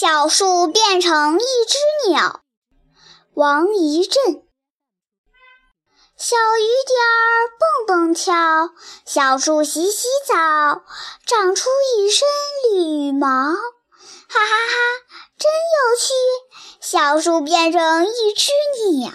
小树变成一只鸟。王一震。小雨点儿蹦蹦跳，小树洗洗澡，长出一身绿羽毛。哈哈哈，真有趣！小树变成一只鸟。